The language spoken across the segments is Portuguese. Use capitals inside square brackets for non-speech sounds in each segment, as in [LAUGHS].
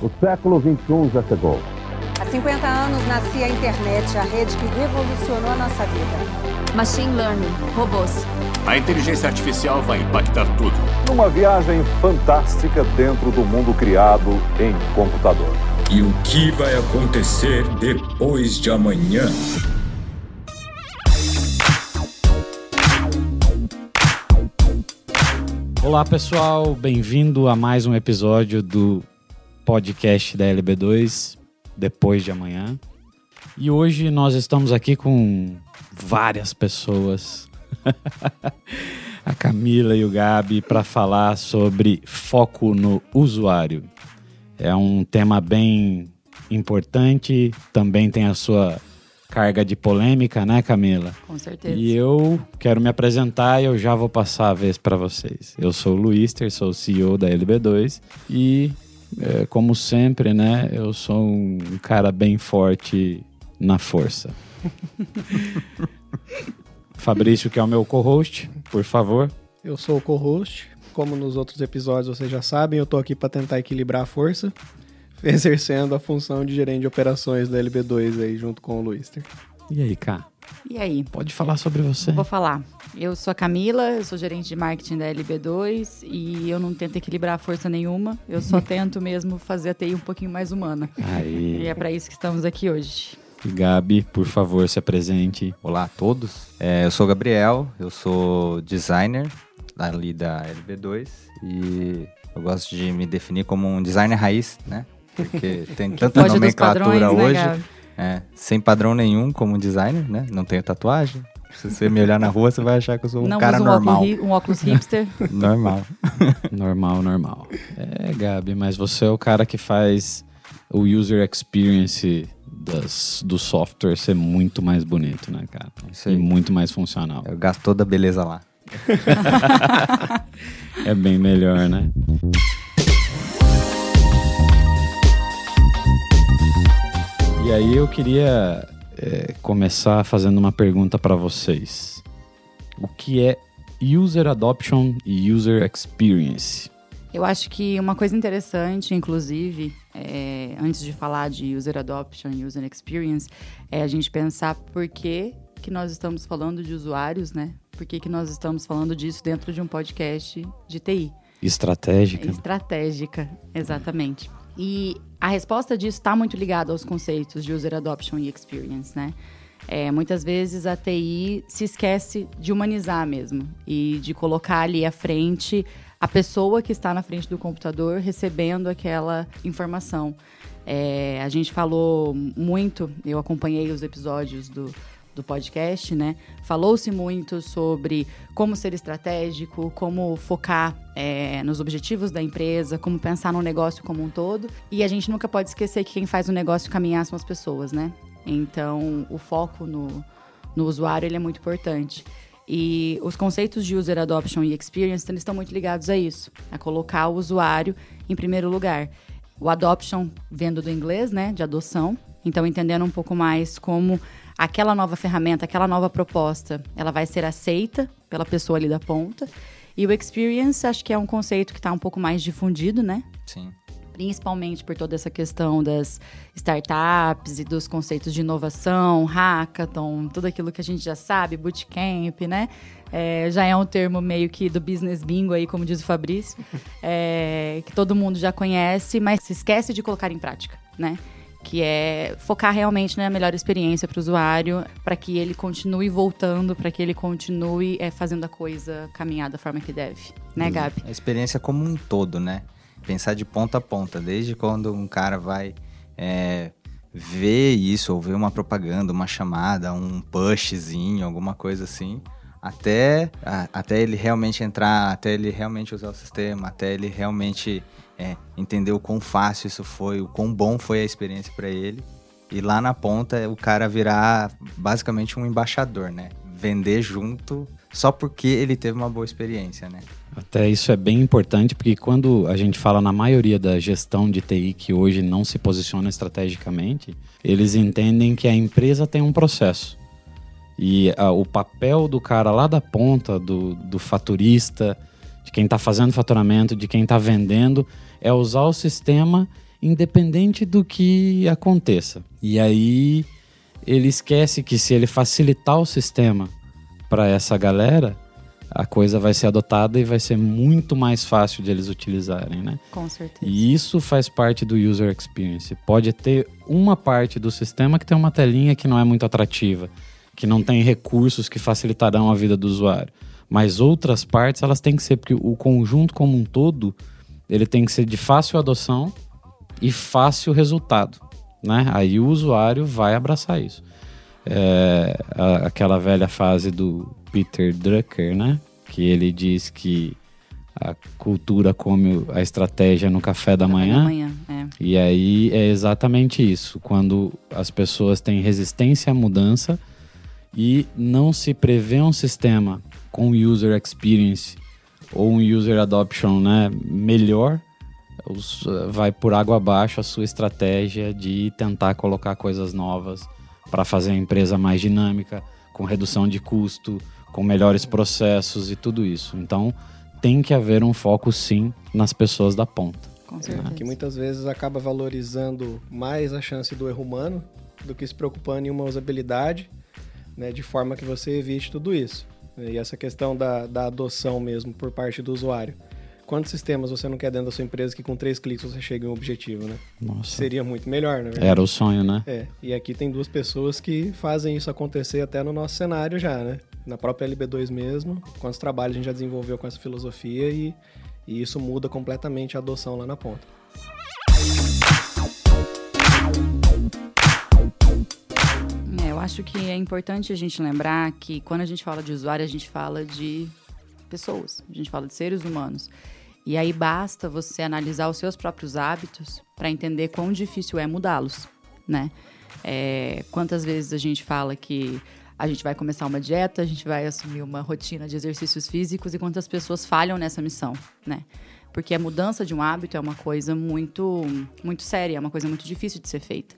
O século XXI já chegou. Há 50 anos nascia a internet, a rede que revolucionou a nossa vida. Machine Learning, robôs. A inteligência artificial vai impactar tudo. Numa viagem fantástica dentro do mundo criado em computador. E o que vai acontecer depois de amanhã? Olá pessoal, bem-vindo a mais um episódio do podcast da LB2 depois de amanhã. E hoje nós estamos aqui com várias pessoas, [LAUGHS] a Camila e o Gabi, para falar sobre foco no usuário. É um tema bem importante, também tem a sua carga de polêmica, né, Camila? Com certeza. E eu quero me apresentar e eu já vou passar a vez para vocês. Eu sou o Luister, sou o CEO da LB2 e, é, como sempre, né, eu sou um cara bem forte na força. [LAUGHS] Fabrício, que é o meu co-host, por favor. Eu sou o co-host. Como nos outros episódios vocês já sabem, eu tô aqui para tentar equilibrar a força, [LAUGHS] exercendo a função de gerente de operações da LB2 aí junto com o Luister. E aí, Cá? E aí? Pode falar sobre você. Vou falar. Eu sou a Camila, eu sou gerente de marketing da LB2 e eu não tento equilibrar força nenhuma, eu só [LAUGHS] tento mesmo fazer a TI um pouquinho mais humana. Aí. E é para isso que estamos aqui hoje. Gabi, por favor, se apresente. Olá a todos, é, eu sou o Gabriel, eu sou designer ali da LB2 e eu gosto de me definir como um designer raiz, né? Porque tem [LAUGHS] tanta nomenclatura padrões, né, hoje, Gabi? É, sem padrão nenhum como designer, né? Não tenho tatuagem. Se você me olhar na rua, você vai achar que eu sou um não cara uso um normal. óculos, um óculos hipster. [LAUGHS] Normal. [LAUGHS] Normal, normal. É, Gabi, mas você é o cara que faz o user experience das, do software ser muito mais bonito, né, cara? Isso E aí. muito mais funcional. Eu gasto toda a beleza lá. [LAUGHS] É bem melhor, né? E aí eu queria é, começar fazendo uma pergunta para vocês. O que é User Adoption e User Experience? Eu acho que uma coisa interessante, inclusive, é, antes de falar de user adoption e user experience, é a gente pensar por que, que nós estamos falando de usuários, né? Por que, que nós estamos falando disso dentro de um podcast de TI? Estratégica? Estratégica, exatamente. E a resposta disso está muito ligada aos conceitos de user adoption e experience, né? É, muitas vezes a TI se esquece de humanizar mesmo e de colocar ali à frente a pessoa que está na frente do computador recebendo aquela informação. É, a gente falou muito, eu acompanhei os episódios do, do podcast, né? Falou-se muito sobre como ser estratégico, como focar é, nos objetivos da empresa, como pensar no negócio como um todo. E a gente nunca pode esquecer que quem faz o negócio caminhar são as pessoas, né? Então, o foco no, no usuário ele é muito importante. E os conceitos de user adoption e experience eles estão muito ligados a isso, a colocar o usuário em primeiro lugar. O adoption vendo do inglês, né, de adoção. Então, entendendo um pouco mais como aquela nova ferramenta, aquela nova proposta, ela vai ser aceita pela pessoa ali da ponta. E o experience, acho que é um conceito que está um pouco mais difundido, né? Sim. principalmente por toda essa questão das startups e dos conceitos de inovação, hackathon, tudo aquilo que a gente já sabe, bootcamp, né? É, já é um termo meio que do business bingo aí, como diz o Fabrício, [LAUGHS] é, que todo mundo já conhece, mas se esquece de colocar em prática, né? Que é focar realmente na melhor experiência para o usuário, para que ele continue voltando, para que ele continue é, fazendo a coisa caminhar da forma que deve, né, Gabi? A experiência como um todo, né? Pensar de ponta a ponta, desde quando um cara vai é, ver isso, ou ver uma propaganda, uma chamada, um pushzinho, alguma coisa assim, até, a- até ele realmente entrar, até ele realmente usar o sistema, até ele realmente é, entender o quão fácil isso foi, o quão bom foi a experiência para ele. E lá na ponta o cara virar basicamente um embaixador, né? Vender junto só porque ele teve uma boa experiência, né? Até isso é bem importante, porque quando a gente fala na maioria da gestão de TI que hoje não se posiciona estrategicamente, eles entendem que a empresa tem um processo. E ah, o papel do cara lá da ponta, do, do faturista, de quem está fazendo faturamento, de quem está vendendo, é usar o sistema independente do que aconteça. E aí ele esquece que se ele facilitar o sistema para essa galera, a coisa vai ser adotada e vai ser muito mais fácil de eles utilizarem, né? Com certeza. E isso faz parte do user experience. Pode ter uma parte do sistema que tem uma telinha que não é muito atrativa, que não tem recursos que facilitarão a vida do usuário. Mas outras partes, elas têm que ser, porque o conjunto como um todo, ele tem que ser de fácil adoção e fácil resultado, né? Aí o usuário vai abraçar isso. É, a- aquela velha fase do Peter Drucker, né? Que ele diz que a cultura come a estratégia no café da manhã. Amanhã, é. E aí é exatamente isso. Quando as pessoas têm resistência à mudança e não se prevê um sistema com user experience ou um user adoption né, melhor, os- vai por água abaixo a sua estratégia de tentar colocar coisas novas para fazer a empresa mais dinâmica, com redução de custo, com melhores processos e tudo isso. Então, tem que haver um foco sim nas pessoas da ponta. Com certeza. Que muitas vezes acaba valorizando mais a chance do erro humano do que se preocupando em uma usabilidade, né, de forma que você evite tudo isso. E essa questão da, da adoção mesmo por parte do usuário. Quantos sistemas você não quer dentro da sua empresa que com três cliques você chega em um objetivo, né? Nossa. Seria muito melhor, verdade. Era o sonho, né? É, e aqui tem duas pessoas que fazem isso acontecer até no nosso cenário já, né? Na própria LB2 mesmo, quantos trabalhos a gente já desenvolveu com essa filosofia e, e isso muda completamente a adoção lá na ponta. Acho que é importante a gente lembrar que quando a gente fala de usuário, a gente fala de pessoas, a gente fala de seres humanos. E aí basta você analisar os seus próprios hábitos para entender quão difícil é mudá-los, né? É, quantas vezes a gente fala que a gente vai começar uma dieta, a gente vai assumir uma rotina de exercícios físicos e quantas pessoas falham nessa missão, né? Porque a mudança de um hábito é uma coisa muito, muito séria, é uma coisa muito difícil de ser feita.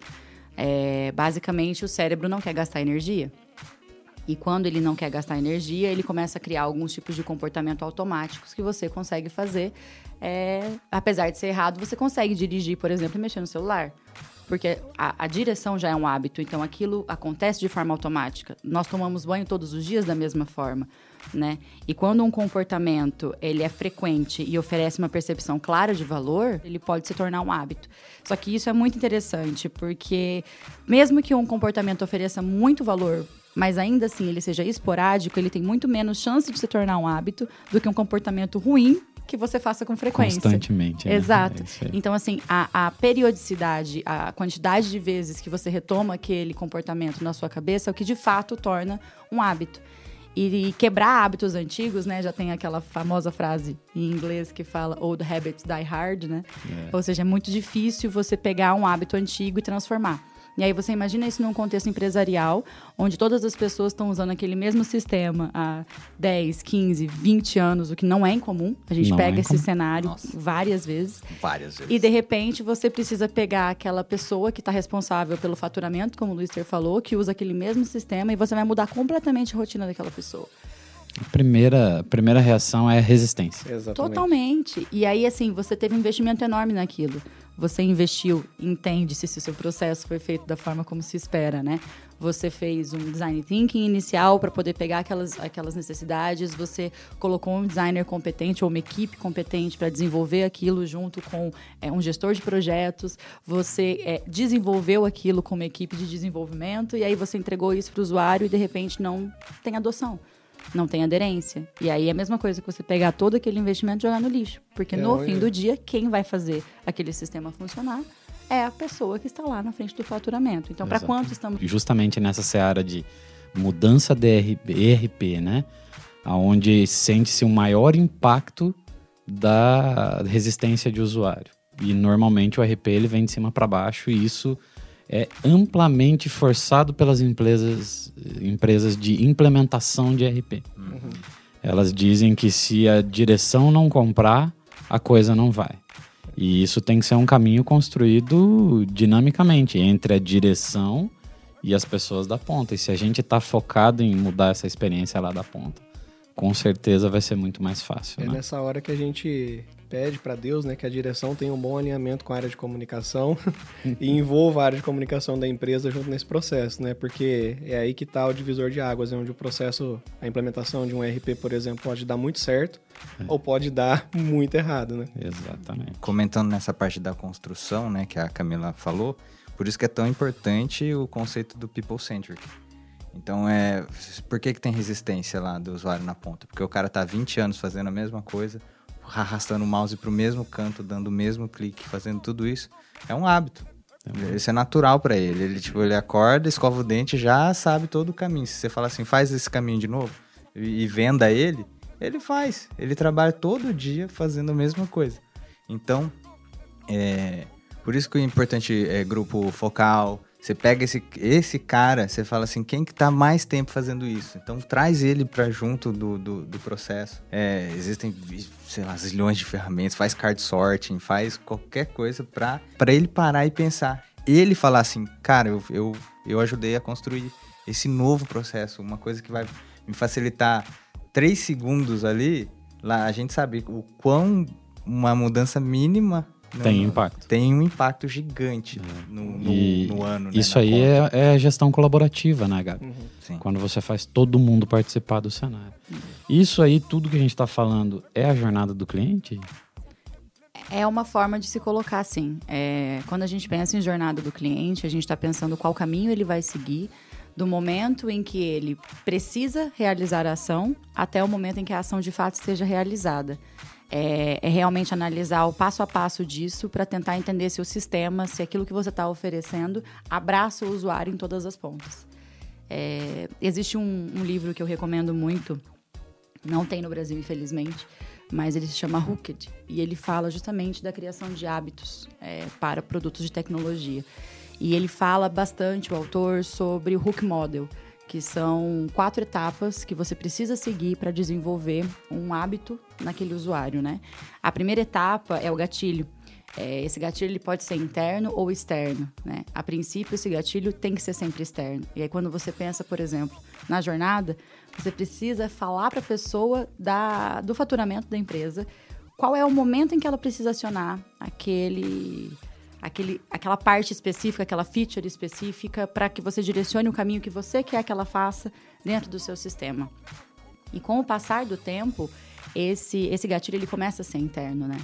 É, basicamente, o cérebro não quer gastar energia. E quando ele não quer gastar energia, ele começa a criar alguns tipos de comportamento automáticos que você consegue fazer. É, apesar de ser errado, você consegue dirigir, por exemplo, e mexer no celular. Porque a, a direção já é um hábito, então aquilo acontece de forma automática. Nós tomamos banho todos os dias da mesma forma, né? E quando um comportamento ele é frequente e oferece uma percepção clara de valor, ele pode se tornar um hábito. Só que isso é muito interessante, porque mesmo que um comportamento ofereça muito valor mas ainda assim ele seja esporádico, ele tem muito menos chance de se tornar um hábito do que um comportamento ruim que você faça com frequência. Constantemente. né? Exato. É. Então, assim, a, a periodicidade, a quantidade de vezes que você retoma aquele comportamento na sua cabeça é o que de fato torna um hábito. E quebrar hábitos antigos, né? Já tem aquela famosa frase em inglês que fala old habits die hard, né? Ou seja, é muito difícil você pegar um hábito antigo e transformar. E aí você imagina isso num contexto empresarial, onde todas as pessoas estão usando aquele mesmo sistema há 10, 15, 20 anos, o que não é incomum. A gente Não é pega esse incomum. cenário Nossa. várias vezes. Várias vezes. E de repente você precisa pegar aquela pessoa que está responsável pelo faturamento, como o Luister falou, que usa aquele mesmo sistema, e você vai mudar completamente a rotina daquela pessoa. A primeira, a primeira reação é a resistência. Exatamente. Totalmente. E aí, assim, você teve um investimento enorme naquilo. Você investiu, entende-se se o seu processo foi feito da forma como se espera, né? Você fez um design thinking inicial para poder pegar aquelas, aquelas necessidades, você colocou um designer competente ou uma equipe competente para desenvolver aquilo junto com é, um gestor de projetos, você é, desenvolveu aquilo com uma equipe de desenvolvimento e aí você entregou isso para o usuário e de repente não tem adoção não tem aderência. E aí é a mesma coisa que você pegar todo aquele investimento e jogar no lixo. Porque É, no olha. fim do dia, quem vai fazer aquele sistema funcionar é a pessoa que está lá na frente do faturamento. Então, para quanto estamos. Justamente nessa seara de mudança de ERP, né? Onde sente-se um maior impacto da resistência de usuário. E normalmente o ERP ele vem de cima para baixo e isso é amplamente forçado pelas empresas, empresas de implementação de ERP. Elas dizem que se a direção não comprar, a coisa não vai. E isso tem que ser um caminho construído dinamicamente entre a direção e as pessoas da ponta. E se a gente está focado em mudar essa experiência lá da ponta, com certeza vai ser muito mais fácil. É né? nessa hora que a gente pede para Deus, né, que a direção tenha um bom alinhamento com a área de comunicação [LAUGHS] e envolva a área de comunicação da empresa junto nesse processo, né? Porque é aí que está o divisor de águas, é onde o processo, a implementação de um RP, por exemplo, pode dar muito certo É. ou pode dar muito errado, né? Exatamente. Comentando nessa parte da construção, né, que a Camila falou, por isso que é tão importante o conceito do people-centric. Então, é, por que, que tem resistência lá do usuário na ponta? Porque o cara tá 20 anos fazendo a mesma coisa, arrastando o mouse pro mesmo canto, dando o mesmo clique, fazendo tudo isso. É um hábito. Isso é natural para ele. Ele, tipo, ele acorda, escova o dente, já sabe todo o caminho. Se você fala assim, faz esse caminho de novo e, e venda ele, ele faz. Ele trabalha todo dia fazendo a mesma coisa. Então, é, por isso que é importante é grupo focal. Você pega esse, esse cara, você fala assim, quem que tá mais tempo fazendo isso? Então traz ele para junto do, do, do processo. É, existem, sei lá, zilhões de ferramentas, faz card sorting, faz qualquer coisa para ele parar e pensar. Ele falar assim, cara, eu, eu, eu ajudei a construir esse novo processo, uma coisa que vai me facilitar três segundos ali. Lá a gente sabe o quão uma mudança mínima no- Tem impacto. tem um impacto gigante no, no- E no ano. né, Isso aí conta. é, é gestão colaborativa, né, Gabi? Sim. Quando você faz todo mundo participar do cenário. Isso aí, tudo que a gente está falando, é a jornada do cliente? É uma forma de se colocar assim. É, quando a gente pensa em jornada do cliente, a gente está pensando qual caminho ele vai seguir, do momento em que ele precisa realizar a ação até o momento em que a ação de fato esteja realizada. É, é realmente analisar o passo a passo disso para tentar entender se o sistema, se aquilo que você está oferecendo abraça o usuário em todas as pontas. É, existe um, um livro que eu recomendo muito, não tem no Brasil, infelizmente, mas ele se chama Hooked e ele fala justamente da criação de hábitos é, para produtos de tecnologia. E ele fala bastante, o autor, sobre o Hook Model, que são quatro etapas que você precisa seguir para desenvolver um hábito naquele usuário, né? A primeira etapa é o gatilho. É, esse gatilho ele pode ser interno ou externo, né? A princípio, esse gatilho tem que ser sempre externo. E aí, quando você pensa, por exemplo, na jornada, você precisa falar para a pessoa da, do faturamento da empresa qual é o momento em que ela precisa acionar aquele, aquele, aquela parte específica, aquela feature específica, para que você direcione o caminho que você quer que ela faça dentro do seu sistema. E com o passar do tempo, esse, esse gatilho ele começa a ser interno, né?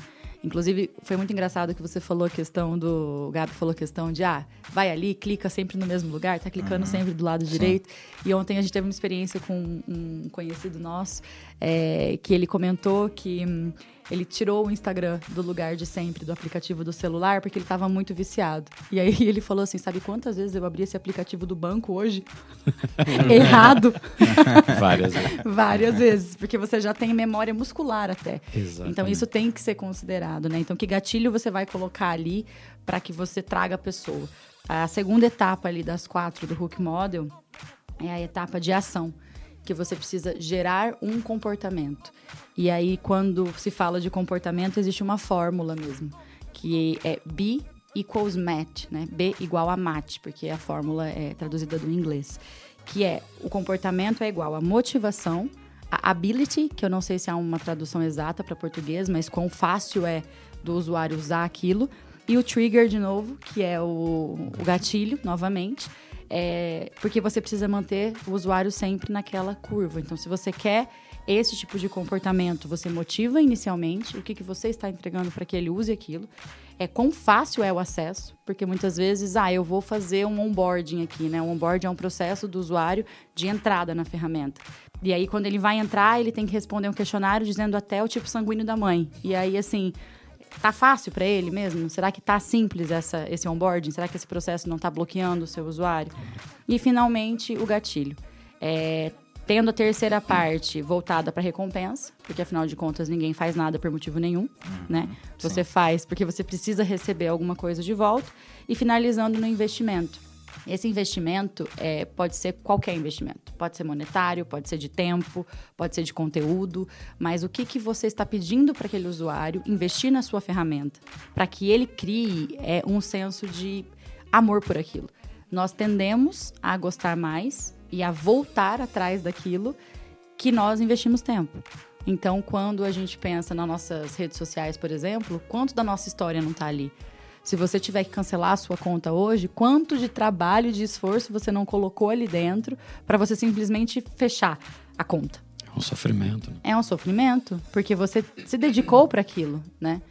Inclusive, foi muito engraçado que você falou a questão do. O Gabi falou a questão de, ah, vai ali, clica sempre no mesmo lugar, tá clicando sempre do lado direito. E ontem a gente teve uma experiência com um conhecido nosso, é, que ele comentou que hum, ele tirou o Instagram do lugar de sempre, do aplicativo do celular, porque ele estava muito viciado. E aí ele falou assim: sabe quantas vezes eu abri esse aplicativo do banco hoje? [LAUGHS] Errado. [LAUGHS] Várias vezes. Várias vezes, porque você já tem memória muscular até. Exatamente. Então isso tem que ser considerado, né? Então que gatilho você vai colocar ali para que você traga a pessoa? A segunda etapa ali das quatro do Hook Model é a etapa de ação, que você precisa gerar um comportamento. E aí quando se fala de comportamento existe uma fórmula mesmo, que é B equals match, né? B igual a match, porque a fórmula é traduzida do inglês, que é o comportamento é igual a motivação, a ability, que eu não sei se há uma tradução exata para português, mas quão fácil é do usuário usar aquilo, e o trigger de novo, que é o, o gatilho, novamente, é, porque você precisa manter o usuário sempre naquela curva. Então, se você quer esse tipo de comportamento, você motiva inicialmente o que, que você está entregando para que ele use aquilo. É quão fácil é o acesso, porque muitas vezes, ah, eu vou fazer um onboarding aqui, né? O onboarding é um processo do usuário de entrada na ferramenta. E aí, quando ele vai entrar, ele tem que responder um questionário dizendo até o tipo sanguíneo da mãe. E aí, assim, tá fácil para ele mesmo? Será que tá simples essa, esse onboarding? Será que esse processo não tá bloqueando o seu usuário? E finalmente o gatilho. É, tendo a terceira parte voltada para recompensa, porque afinal de contas ninguém faz nada por motivo nenhum, né? Você faz porque você precisa receber alguma coisa de volta. E finalizando no investimento. Esse investimento é, pode ser qualquer investimento. Pode ser monetário, pode ser de tempo, pode ser de conteúdo. Mas o que, que você está pedindo para aquele usuário investir na sua ferramenta? Para que ele crie é, um senso de amor por aquilo. Nós tendemos a gostar mais e a voltar atrás daquilo que nós investimos tempo. Então, quando a gente pensa nas nossas redes sociais, por exemplo, quanto da nossa história não está ali? Se você tiver que cancelar a sua conta hoje, quanto de trabalho, de esforço você não colocou ali dentro para você simplesmente fechar a conta? É um sofrimento. Né? É um sofrimento, porque você se dedicou para aquilo, né?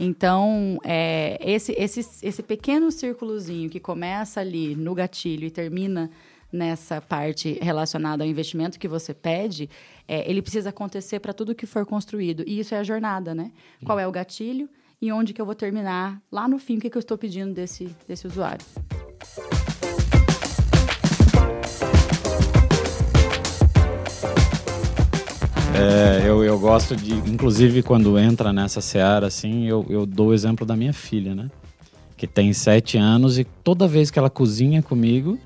Então, é, esse, esse, esse pequeno círculozinho que começa ali no gatilho e termina nessa parte relacionada ao investimento que você pede, é, ele precisa acontecer para tudo que for construído. E isso é a jornada, né? Qual é o gatilho e onde que eu vou terminar lá no fim, o que, que eu estou pedindo desse, desse usuário. É, eu, eu gosto de, inclusive quando entra nessa seara, assim, eu, eu dou o exemplo da minha filha, né? Que tem sete anos e toda vez que ela cozinha comigo,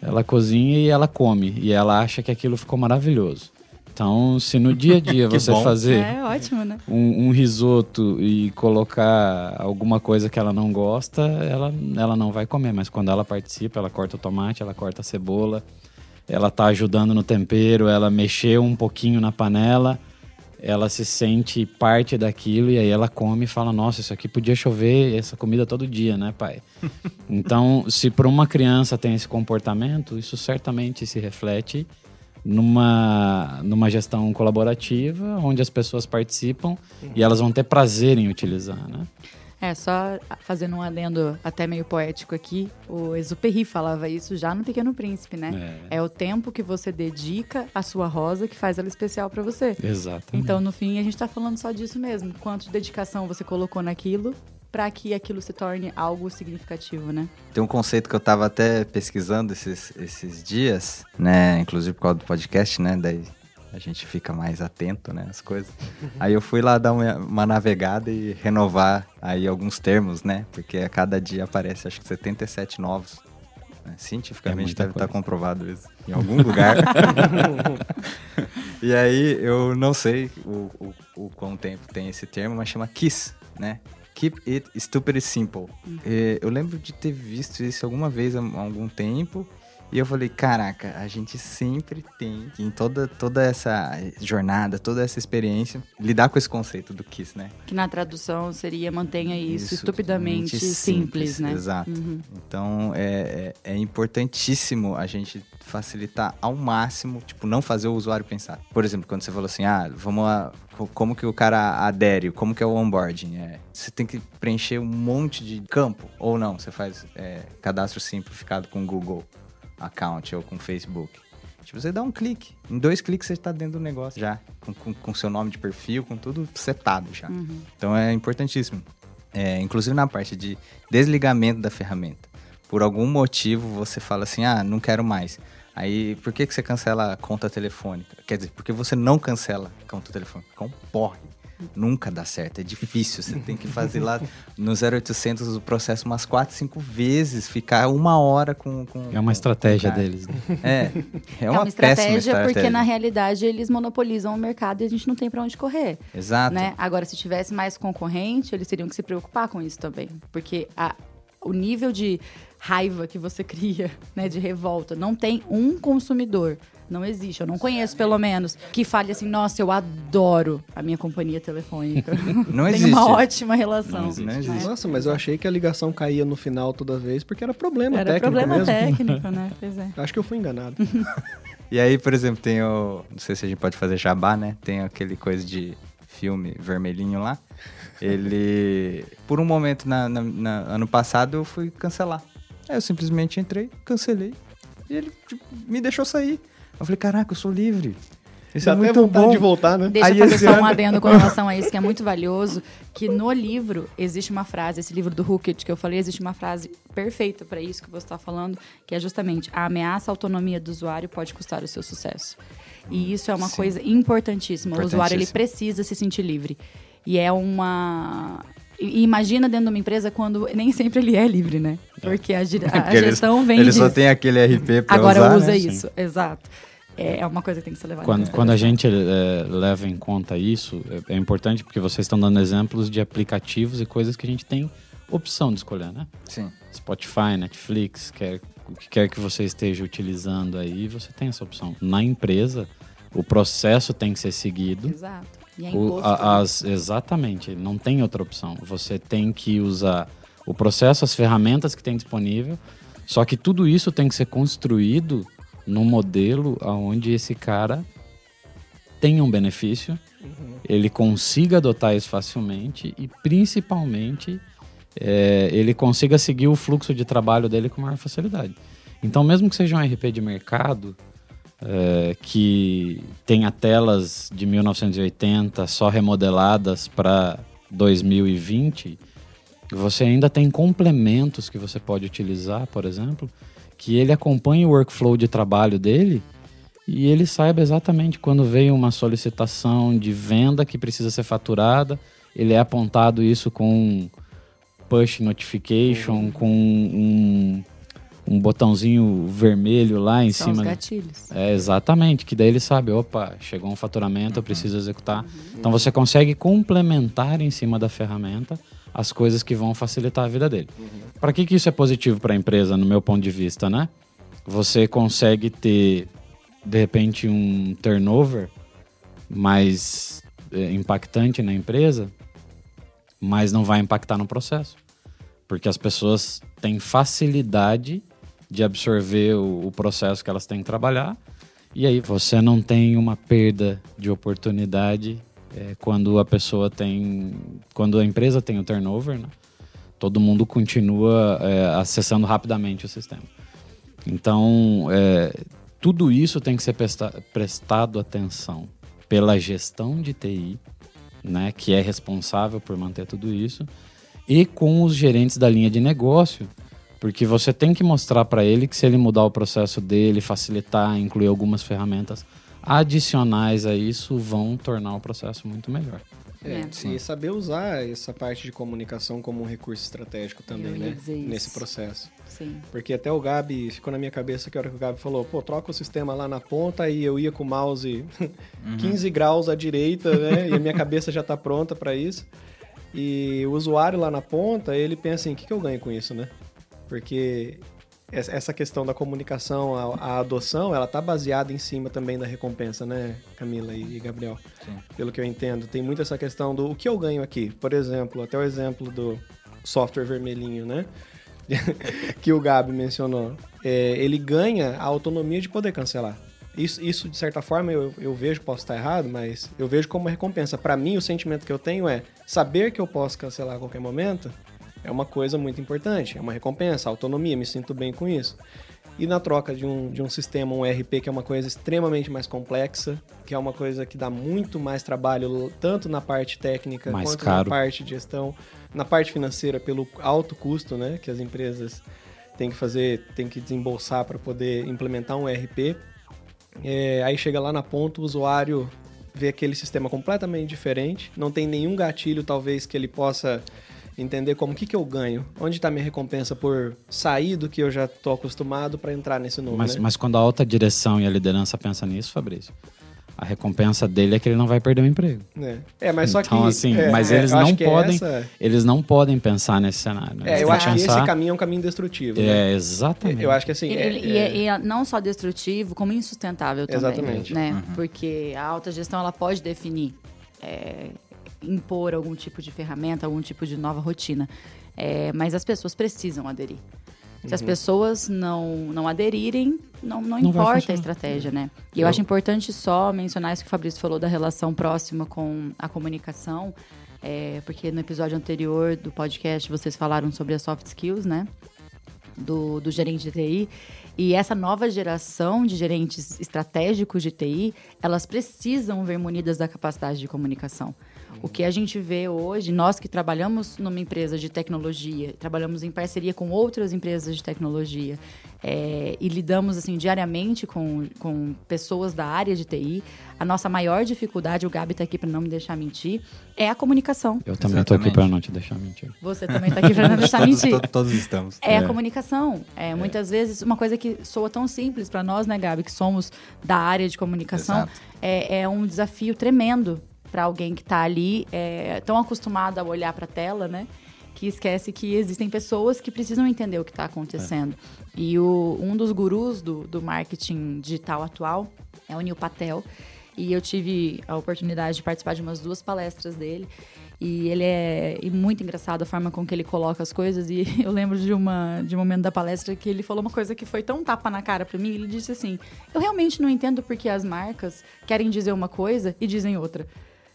ela cozinha e ela come. E ela acha que aquilo ficou maravilhoso. Então, se no dia a dia [LAUGHS] você bom. fazer É ótimo, né? um, um risoto e colocar alguma coisa que ela não gosta, ela, ela não vai comer. Mas quando ela participa, ela corta o tomate, ela corta a cebola, ela tá ajudando no tempero, ela mexeu um pouquinho na panela, ela se sente parte daquilo e aí ela come e fala: Nossa, isso aqui podia chover essa comida todo dia, né, pai? [LAUGHS] então, se para uma criança tem esse comportamento, isso certamente se reflete numa, numa gestão colaborativa, onde as pessoas participam e elas vão ter prazer em utilizar, né? É, só fazendo um adendo até meio poético aqui, o Exupéry falava isso já no Pequeno Príncipe, né? É, o tempo que você dedica à sua rosa que faz ela especial para você. Exatamente. Então, no fim, a gente tá falando só disso mesmo. Quanto de dedicação você colocou naquilo para que aquilo se torne algo significativo, né? Tem um conceito que eu tava até pesquisando esses, esses dias, né? Inclusive por causa do podcast, né? Daí a gente fica mais atento, né? As coisas. Aí eu fui lá dar uma, uma navegada e renovar aí alguns termos, né? Porque a cada dia aparece, acho que 77 novos. né? Cientificamente muita deve estar coisa. comprovado isso em algum lugar. [LAUGHS] e aí eu não sei o, o, o quão tempo tem esse termo, mas chama KISS, né? Keep it stupid simple. É, eu lembro de ter visto isso alguma vez há algum tempo. E eu falei, caraca, a gente sempre tem, que em toda, toda essa jornada, toda essa experiência, lidar com esse conceito do KISS, né? Que na tradução seria mantenha isso, Isso, estupidamente mente simples, né? Exato. Uhum. Então é, é, é importantíssimo a gente facilitar ao máximo, tipo, não fazer o usuário pensar. Por exemplo, quando você falou assim, ah, vamos lá, co- como que o cara adere, como que é o onboarding? É, você tem que preencher um monte de campo, ou não, você faz é, cadastro simplificado com Google Account ou com Facebook. Tipo, você dá um clique. Em dois cliques você está dentro do negócio já. Com, com, com seu nome de perfil, com tudo setado já. Então é importantíssimo. É, inclusive na parte de desligamento da ferramenta. Por algum motivo você fala assim, ah, não quero mais. Aí, por que, que você cancela a conta telefônica? Quer dizer, porque você não cancela a conta telefônica? É um porre. Nunca dá certo, é difícil. Você tem que fazer lá no 0800 o processo umas 4, 5 vezes, ficar uma hora com. com É uma estratégia deles. Né? É, é É uma, uma, estratégia, estratégia. porque na realidade eles monopolizam o mercado e a gente não tem para onde correr. Exato. né? Agora, se tivesse mais concorrente, eles teriam que se preocupar com isso também. Porque a- o nível de raiva que você [LAUGHS] cria, né, de revolta, não tem um consumidor. Não existe. Eu não conheço, pelo menos, que fale assim, nossa, eu adoro a minha companhia telefônica. [LAUGHS] Não Tem existe. uma [LAUGHS] ótima relação. Não existe. Não existe. Nossa, mas eu achei que a ligação caía no final toda vez porque era problema Era técnico problema mesmo. técnico, né? [LAUGHS] Pois é. Acho que eu fui enganado. E aí, por exemplo, tem o. Não sei se a gente pode fazer jabá, né? Tem aquele coisa de filme vermelhinho lá. Ele. Por um momento, na, na- na- ano passado, eu fui cancelar. Aí eu simplesmente entrei, cancelei. E ele tipo, me deixou sair. Eu falei, caraca, eu sou livre. Isso é muito vontade bom. de voltar, né? Deixa Aí eu fazer só um adendo com relação a isso, que é muito valioso, que no livro existe uma frase, esse livro do Hookett que eu falei, existe uma frase perfeita para isso que você está falando, que é justamente a ameaça à autonomia do usuário pode custar o seu sucesso. E isso é uma Sim. coisa importantíssima. O usuário ele precisa se sentir livre. E é uma e imagina dentro de uma empresa quando nem sempre ele é livre, né? Porque a, gi- a gestão vem Ele só tem aquele RP pra Agora usar, usa né? isso, exato. É é uma coisa que tem que ser levada em Quando, consideração. quando a gente eh, leva em conta isso, é, é importante porque vocês estão dando exemplos de aplicativos e coisas que a gente tem opção de escolher, né? Sim. Spotify, Netflix, quer, o que quer que você esteja utilizando aí, você tem essa opção. Na empresa, O processo tem que ser seguido. Exato. E é O- imposto. a- as- exatamente, não tem outra opção. Você tem que usar o processo, as ferramentas que tem disponível, só que tudo isso tem que ser construído num modelo onde esse cara tenha um benefício, ele consiga adotar isso facilmente e, principalmente, é, ele consiga seguir o fluxo de trabalho dele com maior facilidade. Então, mesmo que seja um RP de mercado, é, que tenha telas de 1980 só remodeladas para 2020, você ainda tem complementos que você pode utilizar, por exemplo, que ele acompanhe o workflow de trabalho dele e ele saiba exatamente quando veio uma solicitação de venda que precisa ser faturada, ele é apontado isso com um push notification, com um, um botãozinho vermelho lá em São os cima. gatilhos. É, exatamente, que daí ele sabe, opa, chegou um faturamento, eu preciso executar. Então você consegue complementar em cima da ferramenta as coisas que vão facilitar a vida dele. Para que, que isso é positivo para a empresa, no meu ponto de vista, né? Você consegue ter, de repente, um turnover mais é, impactante na empresa, mas não vai impactar no processo. Porque as pessoas têm facilidade de absorver o, o processo que elas têm que trabalhar. E aí você não tem uma perda de oportunidade é, quando a pessoa tem. Quando a empresa tem o turnover, né? Todo mundo continua é, acessando rapidamente o sistema. Então, é, tudo isso tem que ser presta- prestado atenção pela gestão de TI, né, que é responsável por manter tudo isso, e com os gerentes da linha de negócio, porque você tem que mostrar para ele que se ele mudar o processo dele, facilitar, incluir algumas ferramentas adicionais a isso, vão tornar o processo muito melhor. É, É. e saber usar essa parte de comunicação como um recurso estratégico também, né? Nesse processo. Sim. Porque até o Gabi ficou na minha cabeça que a hora que o Gabi falou, pô, troca o sistema lá na ponta e eu ia com o mouse [LAUGHS] 15 graus à direita, né? e a minha cabeça já tá pronta para isso. E o usuário lá na ponta, ele pensa assim, o que, que eu ganho com isso, né? Porque essa questão da comunicação, a, a adoção, ela tá baseada em cima também da recompensa, né, Camila e, e Gabriel? Sim. Pelo que eu entendo. Tem muito essa questão do o que eu ganho aqui. Por exemplo, até o exemplo do software vermelhinho, né? [LAUGHS] que o Gabi mencionou. É, ele ganha a autonomia de poder cancelar. Isso, isso de certa forma, eu, eu vejo, posso estar errado, mas eu vejo como recompensa. Para mim, o sentimento que eu tenho é saber que eu posso cancelar a qualquer momento é uma coisa muito importante, é uma recompensa, autonomia, me sinto bem com isso. E na troca de um, de um sistema, um ERP, que é uma coisa extremamente mais complexa, que é uma coisa que dá muito mais trabalho, tanto na parte técnica Mais quanto caro. na parte de gestão, na parte financeira, pelo alto custo né, que as empresas têm que fazer, têm que desembolsar para poder implementar um ERP. É, aí chega lá na ponta, o usuário vê aquele sistema completamente diferente, não tem nenhum gatilho, talvez, que ele possa entender como o que, que eu ganho, onde está minha recompensa por sair do que eu já estou acostumado para entrar nesse novo, Mas, né? mas quando a alta direção e a liderança pensa nisso, Fabrício, a recompensa dele é que ele não vai perder o emprego. É, É, mas só então, que... assim, é, mas é, eles não que é podem, essa- eles não podem pensar nesse cenário. Eles É, eu acho que pensar- esse caminho é um caminho destrutivo, né? É, exatamente. Eu acho que assim... E, é- ele- e é- é, e é não só destrutivo, como insustentável também. Exatamente. Né? Porque a alta gestão ela pode definir, é, impor algum tipo de ferramenta, algum tipo de nova rotina. É, mas as pessoas precisam aderir. Se Uhum. as pessoas não, não aderirem, não, não, Não importa a estratégia, né? E eu, Eu- acho importante só mencionar isso que o Fabrício falou da relação próxima com a comunicação, é, porque no episódio anterior do podcast vocês falaram sobre as soft skills, né? do, do gerente de TI. E essa nova geração de gerentes estratégicos de TI, elas precisam ver munidas da capacidade de comunicação. O que a gente vê hoje, nós que trabalhamos numa empresa de tecnologia, trabalhamos em parceria com outras empresas de tecnologia é, e lidamos assim diariamente com, com pessoas da área de TI, a nossa maior dificuldade, o Gabi está aqui para não me deixar mentir, é a comunicação. Eu também tô aqui para não te deixar mentir. Você também está aqui para não [LAUGHS] deixar todos, mentir. to- todos estamos. É, a comunicação. É, Muitas vezes, uma coisa que soa tão simples para nós, né, Gabi, que somos da área de comunicação, Exato. é, é um desafio tremendo para alguém que está ali, é, tão acostumado a olhar para a tela, né? Que esquece que existem pessoas que precisam entender o que está acontecendo. E o, um dos gurus do, do marketing digital atual é o Neil Patel. E eu tive a oportunidade de participar de umas duas palestras dele. E ele é e muito engraçado a forma com que ele coloca as coisas. E [LAUGHS] eu lembro de, uma, de um momento da palestra que ele falou uma coisa que foi tão tapa na cara para mim. Ele disse assim: Eu realmente não entendo porque as marcas querem dizer uma coisa e dizem outra.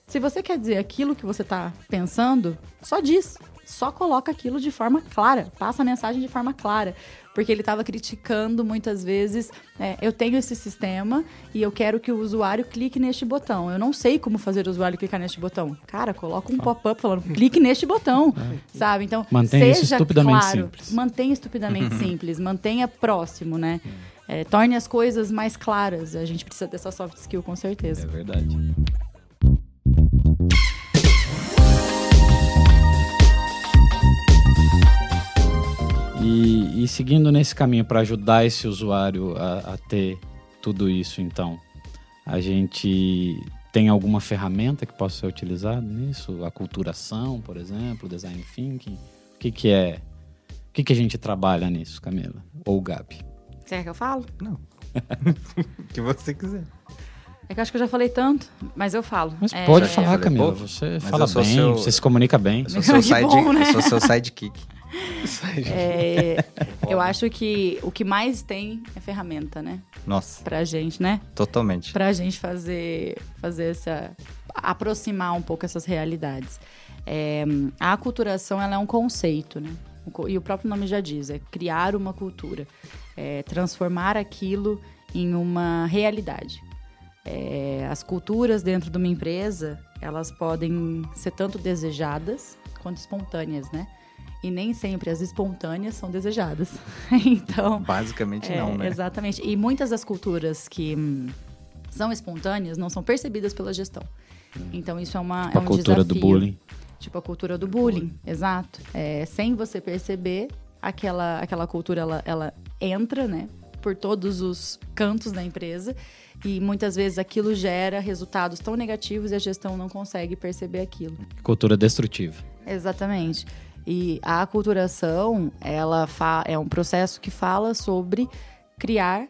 Se você quer dizer aquilo que você está pensando, só diz. Só coloca aquilo de forma clara. Passa a mensagem de forma clara porque ele estava criticando muitas vezes. É, eu tenho esse sistema e eu quero que o usuário clique neste botão. Eu não sei como fazer o usuário clicar neste botão. Cara, coloca um pop-up falando clique neste botão, [LAUGHS] é. sabe? Então, mantenha seja estupidamente claro, simples. Mantenha estupidamente [LAUGHS] simples, mantenha próximo, né? É, torne as coisas mais claras. A gente precisa dessa soft skill com certeza. É verdade. E, e seguindo nesse caminho para ajudar esse usuário a, a ter tudo isso, então, a gente tem alguma ferramenta que possa ser utilizada nisso? A culturação, por exemplo, design thinking? O que, que é? O que, que a gente trabalha nisso, Camila? Ou Gabi? Você quer que eu falo? Não. o [LAUGHS] que você quiser. É que eu acho que eu já falei tanto, mas eu falo. Mas é, pode é, falar, Camila. Você fala bem, seu... você se comunica bem. Eu sou seu, [LAUGHS] side, bom, né? eu sou seu sidekick. É, [LAUGHS] eu acho que o que mais tem é ferramenta, né? Nossa. Pra gente, né? Totalmente. Pra gente fazer, fazer essa. aproximar um pouco essas realidades. É, a aculturação ela é um conceito, né? E o próprio nome já diz, é criar uma cultura. É transformar aquilo em uma realidade. É, as culturas dentro de uma empresa, elas podem ser tanto desejadas quanto espontâneas, né? E nem sempre as espontâneas são desejadas. [LAUGHS] então, basicamente é, não, né? Exatamente. E muitas das culturas que hum, são espontâneas não são percebidas pela gestão. Então isso é uma tipo é um a cultura desafio. do bullying. Tipo a cultura do bullying, exato. É, sem você perceber, aquela aquela cultura ela, ela entra, né, por todos os cantos da empresa e muitas vezes aquilo gera resultados tão negativos e a gestão não consegue perceber aquilo. Cultura destrutiva. Exatamente. E a aculturação, ela é um processo que fala sobre criar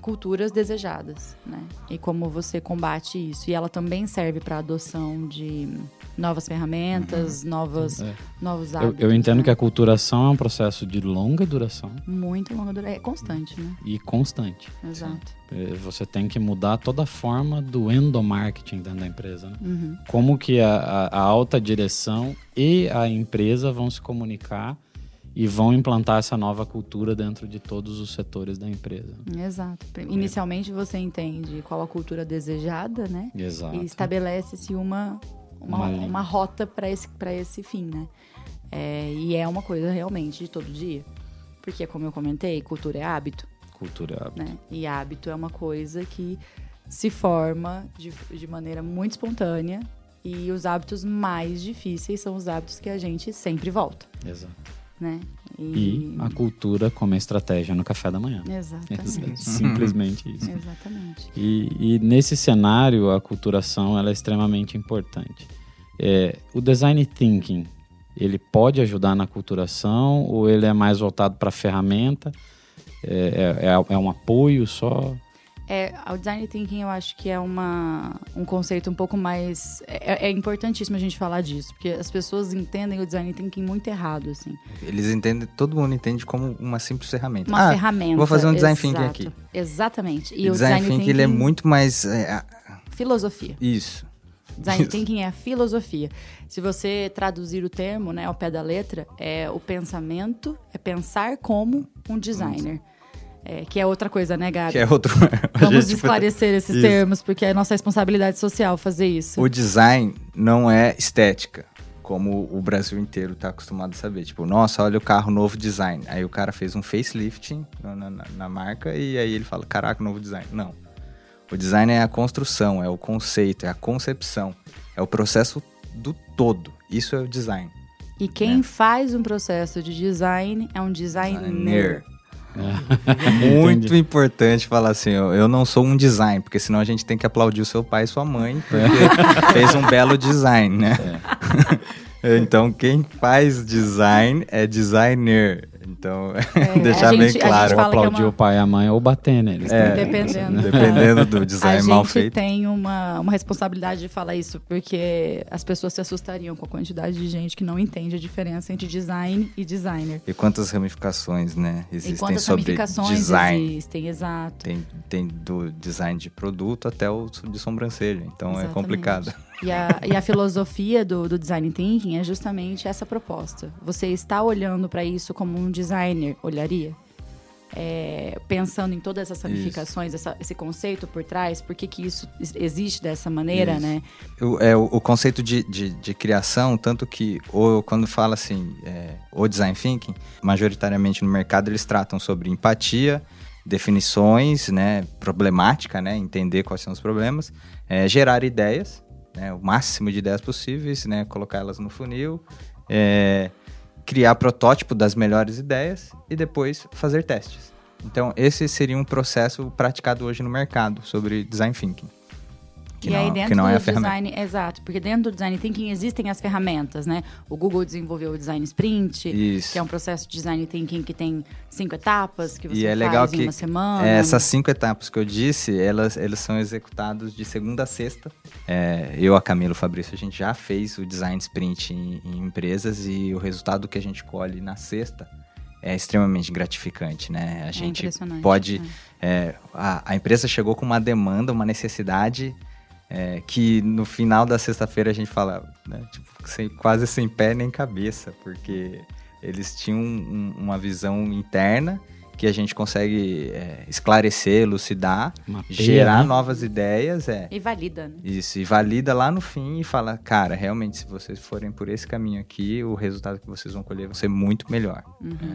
culturas desejadas, né? E como você combate isso. E ela também serve para adoção de novas ferramentas, uhum. novas, é. novos hábitos. Eu, eu entendo né? que a culturação é um processo de longa duração. Muito longa duração. É constante, né? E constante. Exato. É, você tem que mudar toda a forma do endomarketing dentro da empresa. Né? Uhum. Como que a, a, a alta direção e a empresa vão se comunicar e vão implantar essa nova cultura dentro de todos os setores da empresa. Exato. Inicialmente você entende qual a cultura desejada, né? Exato. E estabelece-se uma, uma, uma, uma, rota para esse, esse fim, né? É, e é uma coisa realmente de todo dia. Porque, como eu comentei, cultura é hábito. Cultura é hábito. Né? E hábito é uma coisa que se forma de, de maneira muito espontânea e os hábitos mais difíceis são os hábitos que a gente sempre volta. Exato né? E... e, a cultura como estratégia no café da manhã. Exatamente. [LAUGHS] Simplesmente isso. Exatamente. E, e, nesse cenário, a culturação ela é extremamente importante. É, o design thinking, ele pode ajudar na culturação ou ele é mais voltado para a ferramenta? É, é, é, é um apoio só? É, o design thinking eu acho que é uma, um conceito um pouco mais. É, é, importantíssimo a gente falar disso, porque as pessoas entendem o design thinking muito errado, assim. Eles entendem, todo mundo entende como uma simples ferramenta. Uma ah, ferramenta. Vou fazer um design exato, thinking aqui. Exatamente. E, o design, design thinking, ele é muito mais. É, filosofia. Isso. Design Isso. thinking é filosofia. Se você traduzir o termo, né, ao pé da letra, é o pensamento, é pensar como um designer. É, que é outra coisa, né, Gabi? Que é outro. [LAUGHS] Vamos gente... esclarecer esses isso. termos, porque é nossa responsabilidade social fazer isso. O design não é estética, como o Brasil inteiro está acostumado a saber. Tipo, nossa, olha o carro novo design. Aí o cara fez um facelift na, na, na marca e aí ele fala, caraca, novo design. Não. O design é a construção, é o conceito, é a concepção, é o processo do todo. Isso é o design. E quem né? faz um processo de design é um designer. designer. [LAUGHS] Muito importante falar assim, eu, eu não sou um design, porque senão a gente tem que aplaudir o seu pai e sua mãe, porque [LAUGHS] fez um belo design, né? É. [LAUGHS] então, quem faz design é designer. Então, [LAUGHS] É, deixar a bem gente- a claro. gente fala que é Aplaudir uma- o pai e a mãe ou bater neles. É, Dependendo. Dependendo do [LAUGHS] A design mal gente feito. tem uma, uma responsabilidade de falar isso, porque as pessoas se assustariam com a quantidade de gente que não entende a diferença entre design e designer. E quantas ramificações, né, e existem quantas sobre ramificações design. existem, exato. Tem, tem do design de produto até o de sobrancelha. Então é Exatamente. complicado. E a, e a filosofia do, do design thinking é justamente essa proposta. Você está olhando para isso como um designer olharia? É, pensando em todas essas ramificações, essa- esse conceito por trás, por que, que isso is- existe dessa maneira, Isso. né? O, é, o, o conceito de, de, de criação, tanto que ou, quando fala assim, é, o design thinking, majoritariamente no mercado eles tratam sobre empatia, definições, né, problemática, né, entender quais são os problemas, é, gerar ideias, né, o máximo de ideias possíveis, né, colocá-las no funil, é, criar protótipo das melhores ideias e depois fazer testes. Então, esse seria um processo praticado hoje no mercado sobre design thinking. Que e não, aí dentro não é do design, exato, porque dentro do design thinking existem as ferramentas, né? O Google desenvolveu o design sprint, Isso. que é um processo de design thinking que tem cinco etapas que você E é faz legal em que uma semana. é, essas cinco etapas que eu disse, elas, elas são executadas de segunda a sexta. É, eu, a Camilo Fabrício, a gente já fez o design sprint em, em empresas e o resultado que a gente colhe na sexta é extremamente gratificante, né? A gente impressionante, pode... né? é, a, a empresa chegou com uma demanda, uma necessidade é, que no final da sexta-feira a gente fala, né, tipo, sem- quase sem pé nem cabeça, porque eles tinham um- uma visão interna que a gente consegue é, esclarecer, elucidar, Mapeia, gerar né? novas ideias, é. E valida, né? Isso, e valida lá no fim e fala, cara, realmente, se vocês forem por esse caminho aqui, o resultado que vocês vão colher vai ser muito melhor. É,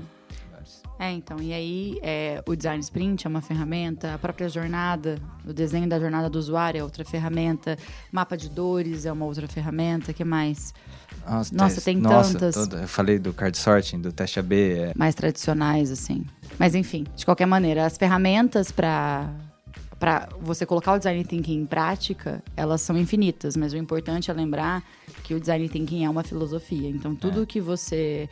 então, e aí é, o design sprint é uma ferramenta, a própria jornada, o desenho da jornada do usuário é outra ferramenta, mapa de dores é uma outra ferramenta, que mais? Nossa, tem tantas. todo- eu falei do card sorting, do teste AB, é, mais tradicionais, assim. Mas enfim, de qualquer maneira, as ferramentas para para você colocar o design thinking em prática, elas são infinitas, mas o importante é lembrar que o design thinking é uma filosofia. Então, tudo que você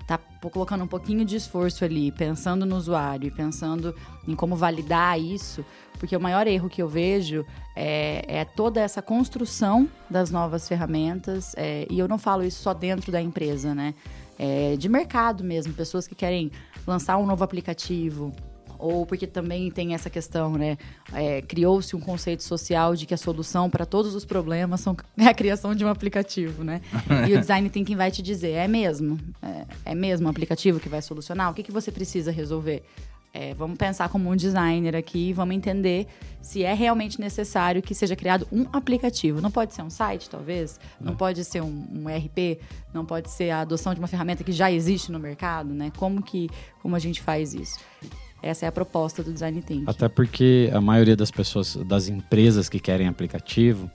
está colocando um pouquinho de esforço ali, pensando no usuário e pensando em como validar isso, porque o maior erro que eu vejo é, é toda essa construção das novas ferramentas, é, e eu não falo isso só dentro da empresa, né? É, de mercado mesmo, pessoas que querem lançar um novo aplicativo, ou porque também tem essa questão, né? É, Criou-se um conceito social de que a solução para todos os problemas são é [LAUGHS] a criação de um aplicativo, né? [LAUGHS] e o design thinking vai te dizer, é mesmo? É, é mesmo um aplicativo que vai solucionar? O que, que você precisa resolver? É, vamos pensar como um designer aqui e vamos entender se é realmente necessário que seja criado um aplicativo. Não pode ser um site, talvez, não pode ser um, um RP, não pode ser a adoção de uma ferramenta que já existe no mercado, né? Como que como a gente faz isso? Essa é a proposta do design thinking. Até porque a maioria das pessoas, das empresas que querem aplicativo,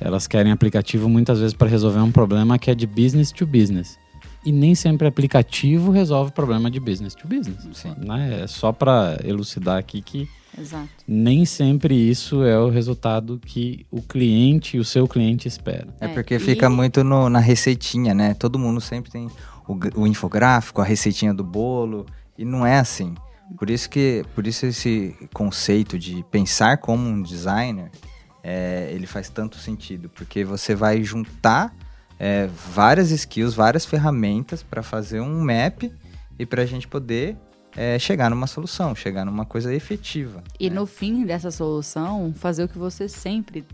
elas querem aplicativo muitas vezes para resolver um problema que é de business to business. E nem sempre aplicativo resolve problema de business to business. Sim. Né? É só para elucidar aqui que Exato. nem sempre isso é o resultado que o cliente, o seu cliente espera. É É, porque e- fica muito no- na receitinha, né? Todo mundo sempre tem o, o infográfico, a receitinha do bolo, e não é assim. Por isso que, por isso esse conceito de pensar como um designer, é, ele faz tanto sentido, porque você vai juntar é, várias skills, várias ferramentas para fazer um map e para a gente poder é, chegar numa solução, chegar numa coisa efetiva. E né? no fim dessa solução, fazer o que você sempre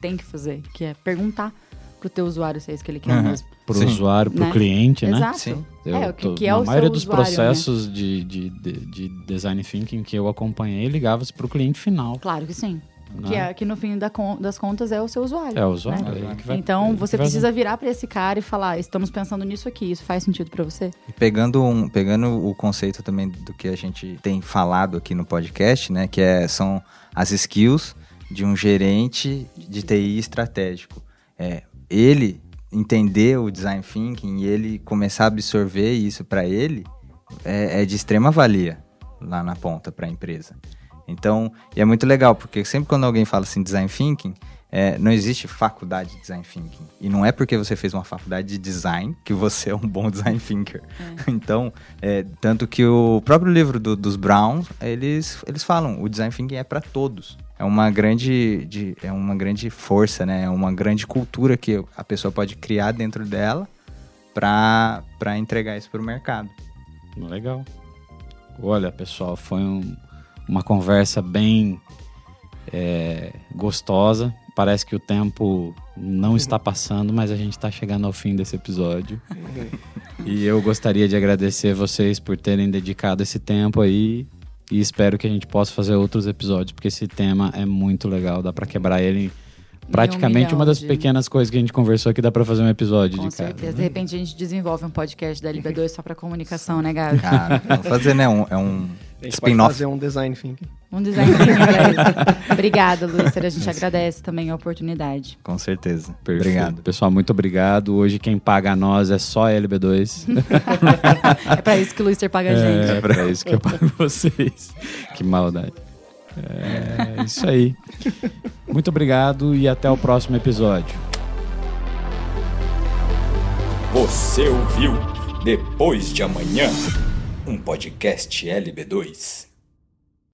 tem que fazer, que é perguntar pro teu usuário se é isso que ele quer Uhum. mesmo. Para o usuário, para o Né? cliente, né? Exato. Sim. Eu é, o que, tô- que é na o maioria seu dos usuário, né? processos de, de, de, de design thinking que eu acompanhei, ligava-se para o cliente final. Claro que sim. né? Que, é, que no fim da con- das contas é o seu usuário. É o usuário. né? é vai- Então você precisa virar para esse cara e falar: estamos pensando nisso aqui, isso faz sentido para você? E pegando, um, pegando o conceito também do que a gente tem falado aqui no podcast, né? Que é, são as skills de um gerente de TI estratégico. É, ele entender o design thinking e ele começar a absorver isso para ele é, é de extrema valia lá na ponta para a empresa. Então, e é muito legal, porque sempre quando alguém fala assim design thinking, é, não existe faculdade de design thinking. E não é porque você fez uma faculdade de design que você é um bom design thinker. É. [LAUGHS] Então, é, tanto que o próprio livro do, dos Browns, eles, eles falam, o design thinking é para todos. É uma grande, de, é uma grande força, né? É uma grande cultura que a pessoa pode criar dentro dela para entregar isso para o mercado. Legal. Olha, pessoal, foi um, uma conversa bem é, gostosa. Parece que o tempo não está [LAUGHS] passando, mas a gente está chegando ao fim desse episódio. [LAUGHS] e eu gostaria de agradecer vocês por terem dedicado esse tempo aí. E espero que a gente possa fazer outros episódios, porque esse tema é muito legal. Dá para quebrar ele praticamente um uma das de... pequenas coisas que a gente conversou aqui dá para fazer um episódio Com de certeza. Cara. De repente a gente desenvolve um podcast da LB2 só para comunicação, né, Gabi? Cara, vamos fazer, né? Um, é um spin-off. fazer um design thinking. Um design thinking. [LAUGHS] Né? Obrigada, Luiz. A gente agradece também a oportunidade. Com certeza. Perfeito. Obrigado. Pessoal, muito obrigado. Hoje quem paga a nós é só a LB2. [LAUGHS] é para isso que o Luiz paga a gente. É, é para isso que eu pago [LAUGHS] vocês. Que maldade. É isso aí. Muito obrigado e até o próximo episódio. Você ouviu Depois de Amanhã, um podcast LB2.